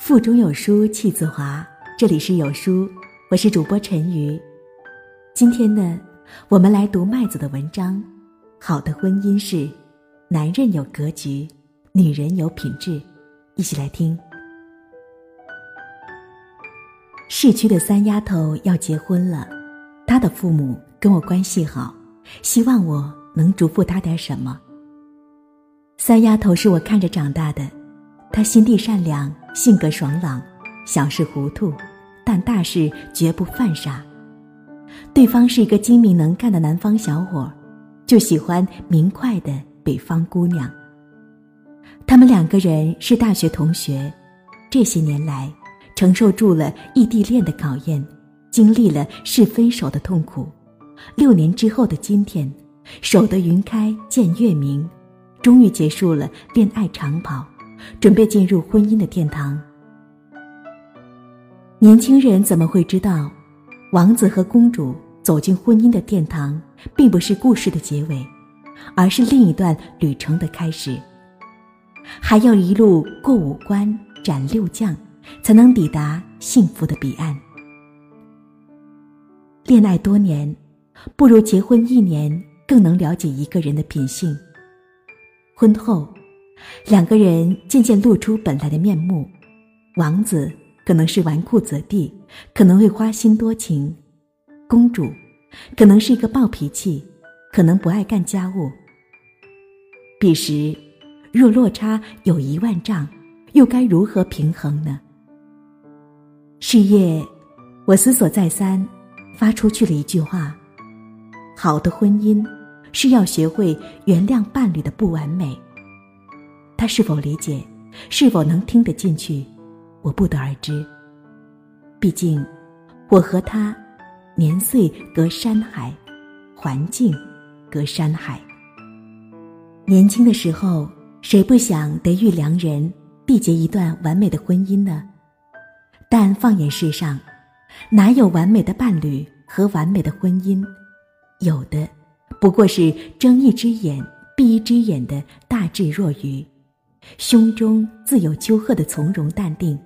腹中有书气自华，这里是有书，我是主播陈瑜。今天呢，我们来读麦子的文章。好的婚姻是，男人有格局，女人有品质。一起来听。市区的三丫头要结婚了，她的父母跟我关系好，希望我能嘱咐她点什么。三丫头是我看着长大的，他心地善良。性格爽朗，小事糊涂，但大事绝不犯傻。对方是一个精明能干的南方小伙，就喜欢明快的北方姑娘。他们两个人是大学同学，这些年来承受住了异地恋的考验，经历了是分手的痛苦。六年之后的今天，守得云开见月明，终于结束了恋爱长跑。准备进入婚姻的殿堂。年轻人怎么会知道，王子和公主走进婚姻的殿堂，并不是故事的结尾，而是另一段旅程的开始。还要一路过五关斩六将，才能抵达幸福的彼岸。恋爱多年，不如结婚一年更能了解一个人的品性。婚后。两个人渐渐露出本来的面目，王子可能是纨绔子弟，可能会花心多情；公主可能是一个暴脾气，可能不爱干家务。彼时，若落差有一万丈，又该如何平衡呢？是夜，我思索再三，发出去了一句话：好的婚姻是要学会原谅伴侣的不完美。他是否理解，是否能听得进去，我不得而知。毕竟，我和他年岁隔山海，环境隔山海。年轻的时候，谁不想得遇良人，缔结一段完美的婚姻呢？但放眼世上，哪有完美的伴侣和完美的婚姻？有的，不过是睁一只眼闭一只眼的大智若愚。胸中自有丘壑的从容淡定，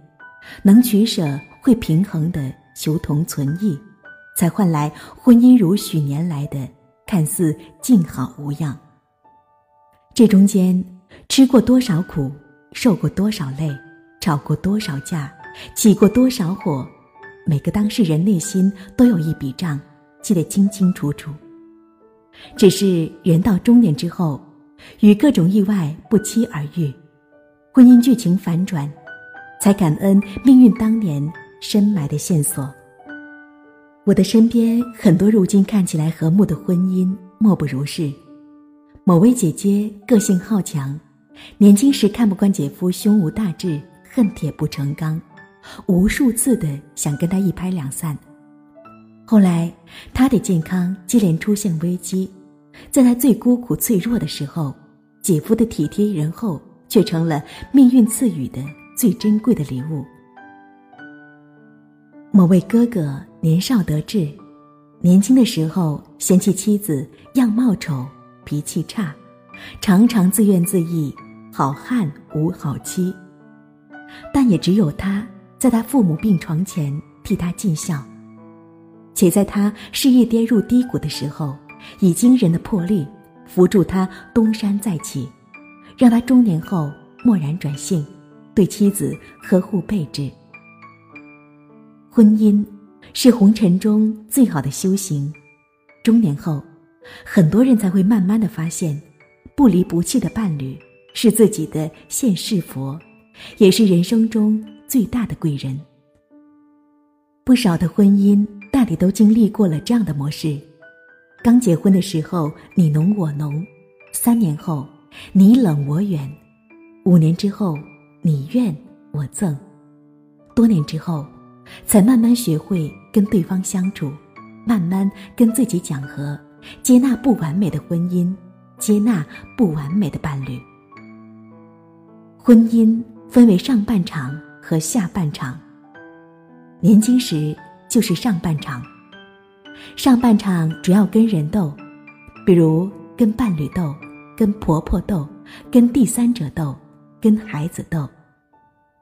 能取舍会平衡的求同存异，才换来婚姻如许年来的看似静好无恙。这中间吃过多少苦，受过多少累，吵过多少架，起过多少火，每个当事人内心都有一笔账，记得清清楚楚。只是人到中年之后，与各种意外不期而遇。婚姻剧情反转，才感恩命运当年深埋的线索。我的身边很多如今看起来和睦的婚姻，莫不如是。某位姐姐个性好强，年轻时看不惯姐夫胸无大志、恨铁不成钢，无数次的想跟他一拍两散。后来她的健康接连出现危机，在她最孤苦脆弱的时候，姐夫的体贴仁厚。却成了命运赐予的最珍贵的礼物。某位哥哥年少得志，年轻的时候嫌弃妻子样貌丑、脾气差，常常自怨自艾：“好汉无好妻。”但也只有他在他父母病床前替他尽孝，且在他事业跌入低谷的时候，以惊人的魄力扶助他东山再起。让他中年后蓦然转性，对妻子呵护备至。婚姻是红尘中最好的修行，中年后，很多人才会慢慢的发现，不离不弃的伴侣是自己的现世佛，也是人生中最大的贵人。不少的婚姻大抵都经历过了这样的模式：刚结婚的时候你侬我侬，三年后。你冷我远，五年之后你怨我憎，多年之后，才慢慢学会跟对方相处，慢慢跟自己讲和，接纳不完美的婚姻，接纳不完美的伴侣。婚姻分为上半场和下半场。年轻时就是上半场，上半场主要跟人斗，比如跟伴侣斗。跟婆婆斗，跟第三者斗，跟孩子斗，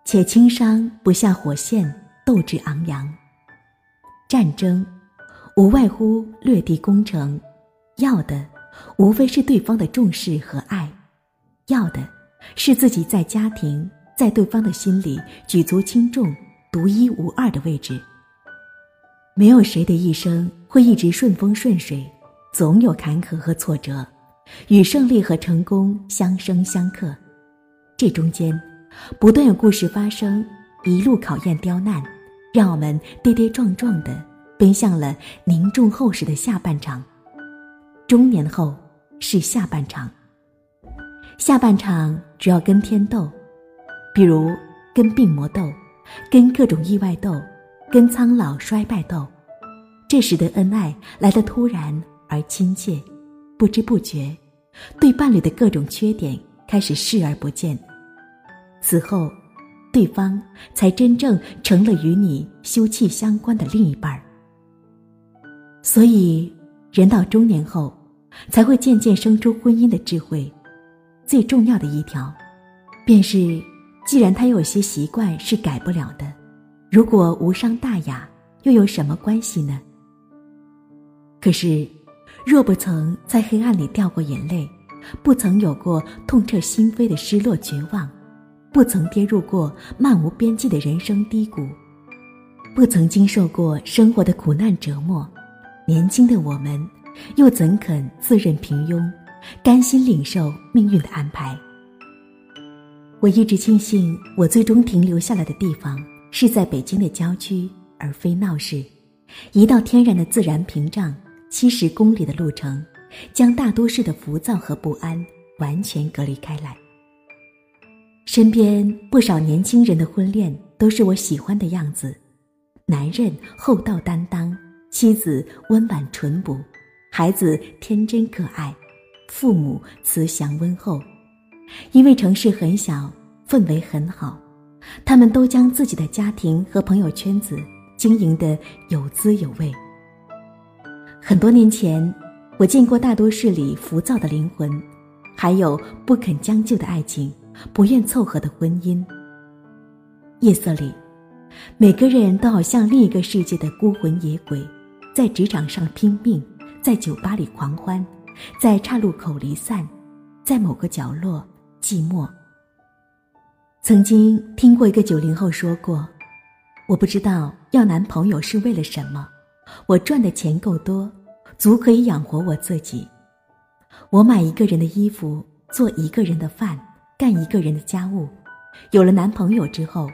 且轻伤不下火线，斗志昂扬。战争，无外乎掠地攻城，要的无非是对方的重视和爱，要的是自己在家庭在对方的心里举足轻重、独一无二的位置。没有谁的一生会一直顺风顺水，总有坎坷和挫折，与胜利和成功相生相克。这中间，不断有故事发生，一路考验刁难，让我们跌跌撞撞的奔向了凝重厚实的下半场。中年后是下半场，下半场主要跟天斗，比如跟病魔斗，跟各种意外斗。跟苍老衰败斗，这时的恩爱来得突然而亲切，不知不觉，对伴侣的各种缺点开始视而不见。此后，对方才真正成了与你休戚相关的另一半儿。所以，人到中年后，才会渐渐生出婚姻的智慧。最重要的一条，便是，既然他有些习惯是改不了的。如果无伤大雅，又有什么关系呢？可是，若不曾在黑暗里掉过眼泪，不曾有过痛彻心扉的失落绝望，不曾跌入过漫无边际的人生低谷，不曾经受过生活的苦难折磨，年轻的我们，又怎肯自认平庸，甘心领受命运的安排？我一直庆幸，我最终停留下来的地方。是在北京的郊区，而非闹市，一道天然的自然屏障，七十公里的路程，将大都市的浮躁和不安完全隔离开来。身边不少年轻人的婚恋都是我喜欢的样子：男人厚道担当，妻子温婉淳朴，孩子天真可爱，父母慈祥温厚。因为城市很小，氛围很好。他们都将自己的家庭和朋友圈子经营得有滋有味。很多年前，我见过大都市里浮躁的灵魂，还有不肯将就的爱情，不愿凑合的婚姻。夜色里，每个人都好像另一个世界的孤魂野鬼，在职场上拼命，在酒吧里狂欢，在岔路口离散，在某个角落寂寞。曾经听过一个九零后说过：“我不知道要男朋友是为了什么，我赚的钱够多，足可以养活我自己。我买一个人的衣服，做一个人的饭，干一个人的家务。有了男朋友之后，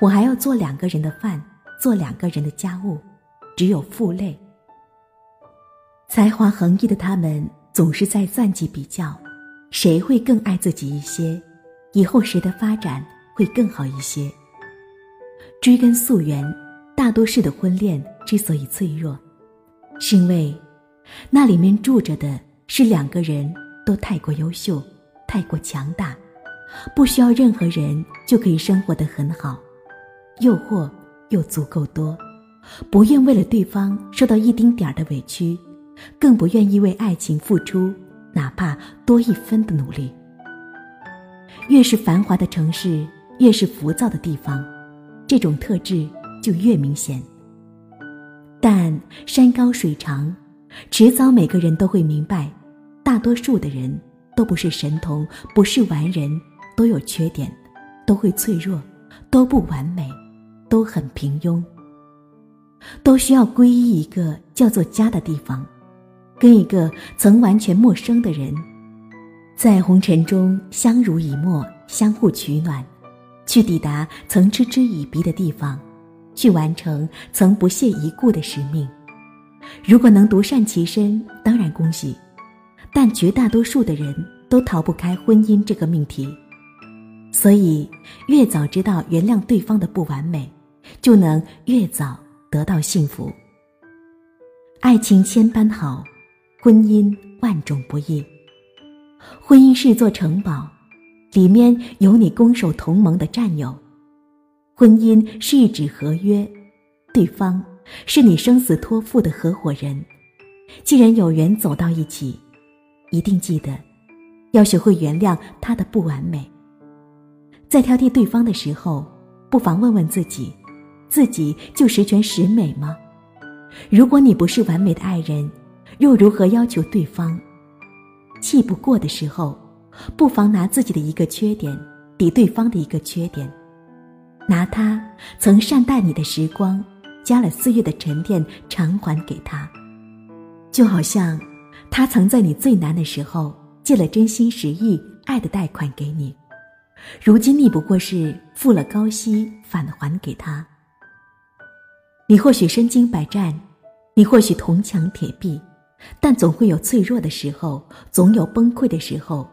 我还要做两个人的饭，做两个人的家务，只有负累。”才华横溢的他们总是在算计比较，谁会更爱自己一些？以后谁的发展会更好一些？追根溯源，大多数的婚恋之所以脆弱，是因为那里面住着的是两个人都太过优秀、太过强大，不需要任何人就可以生活得很好，诱惑又足够多，不愿为了对方受到一丁点儿的委屈，更不愿意为爱情付出哪怕多一分的努力。越是繁华的城市，越是浮躁的地方，这种特质就越明显。但山高水长，迟早每个人都会明白，大多数的人都不是神童，不是完人，都有缺点，都会脆弱，都不完美，都很平庸，都需要皈依一个叫做家的地方，跟一个曾完全陌生的人。在红尘中相濡以沫，相互取暖，去抵达曾嗤之以鼻的地方，去完成曾不屑一顾的使命。如果能独善其身，当然恭喜；但绝大多数的人都逃不开婚姻这个命题。所以，越早知道原谅对方的不完美，就能越早得到幸福。爱情千般好，婚姻万种不易。婚姻是座城堡，里面有你攻守同盟的战友；婚姻是一纸合约，对方是你生死托付的合伙人。既然有缘走到一起，一定记得要学会原谅他的不完美。在挑剔对方的时候，不妨问问自己：自己就十全十美吗？如果你不是完美的爱人，又如何要求对方？气不过的时候，不妨拿自己的一个缺点抵对方的一个缺点，拿他曾善待你的时光，加了岁月的沉淀偿还给他，就好像他曾在你最难的时候借了真心实意爱的贷款给你。如今你不过是付了高息返还给他。你或许身经百战，你或许铜墙铁壁，但总会有脆弱的时候，总有崩溃的时候，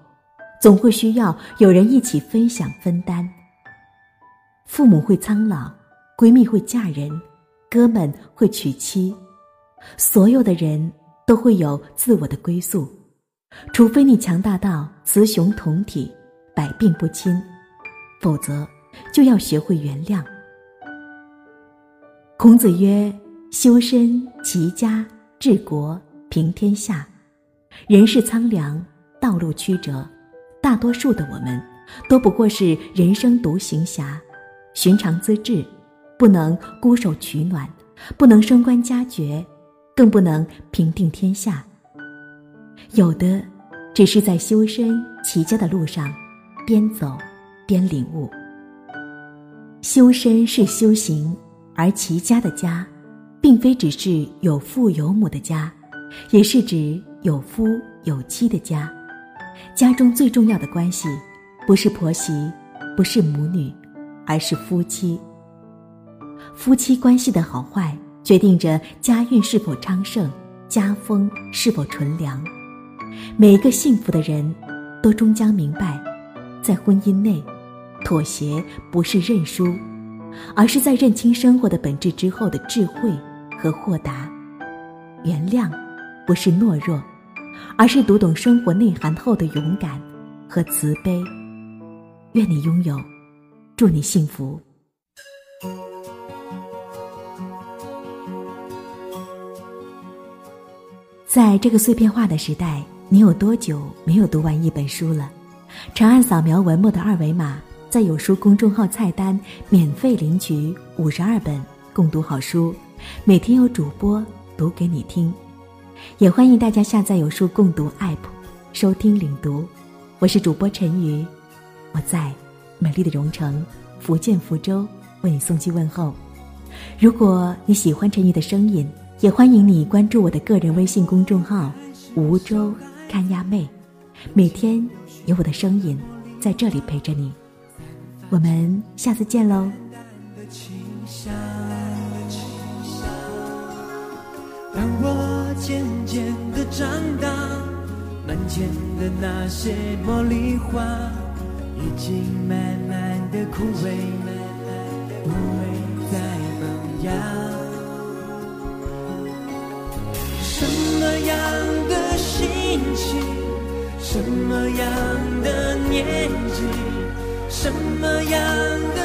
总会需要有人一起分享分担。父母会苍老，闺蜜会嫁人，哥们会娶妻，所有的人都会有自我的归宿，除非你强大到雌雄同体。百病不侵，否则就要学会原谅。孔子曰：“修身、齐家、治国、平天下。”人世苍凉，道路曲折，大多数的我们都不过是人生独行侠，寻常资质，不能孤守取暖，不能升官加爵，更不能平定天下。有的，只是在修身齐家的路上。边走边领悟，修身是修行，而齐家的家，并非只是有父有母的家，也是指有夫有妻的家。家中最重要的关系，不是婆媳，不是母女，而是夫妻。夫妻关系的好坏，决定着家运是否昌盛，家风是否纯良。每一个幸福的人，都终将明白。在婚姻内，妥协不是认输，而是在认清生活的本质之后的智慧和豁达；原谅不是懦弱，而是读懂生活内涵后的勇敢和慈悲。愿你拥有，祝你幸福。在这个碎片化的时代，你有多久没有读完一本书了？长按扫描文末的二维码，在有书公众号菜单免费领取五十二本共读好书，每天有主播读给你听。也欢迎大家下载有书共读 APP，收听领读。我是主播陈瑜，我在美丽的蓉城福建福州为你送去问候。如果你喜欢陈宇的声音，也欢迎你关注我的个人微信公众号“梧州看鸭妹”。每天有我的声音在这里陪着你，我们下次见喽。当我渐渐的长大，门前的那些茉莉花已经慢慢的枯萎，枯萎在萌芽。什么样的心情？什么样的年纪，什么样的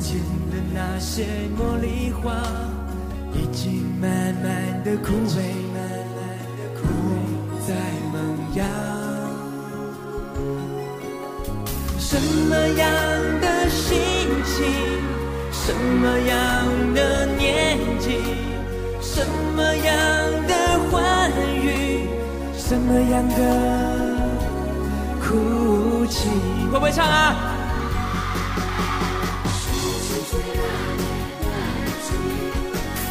前的那些茉莉花已经慢慢的枯萎，慢慢的枯萎在萌芽。什么样的心情，什么样的年纪，什么样的欢愉，什么样的。哭泣，会不会唱啊？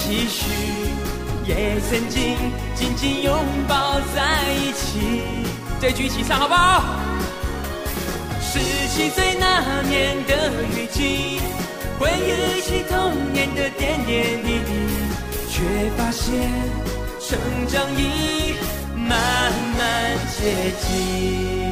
期许，也曾经紧紧拥抱在一起。这句一起唱好不好？十七岁那年的雨季，回忆起童年的点点滴滴，却发现成长已慢慢接近。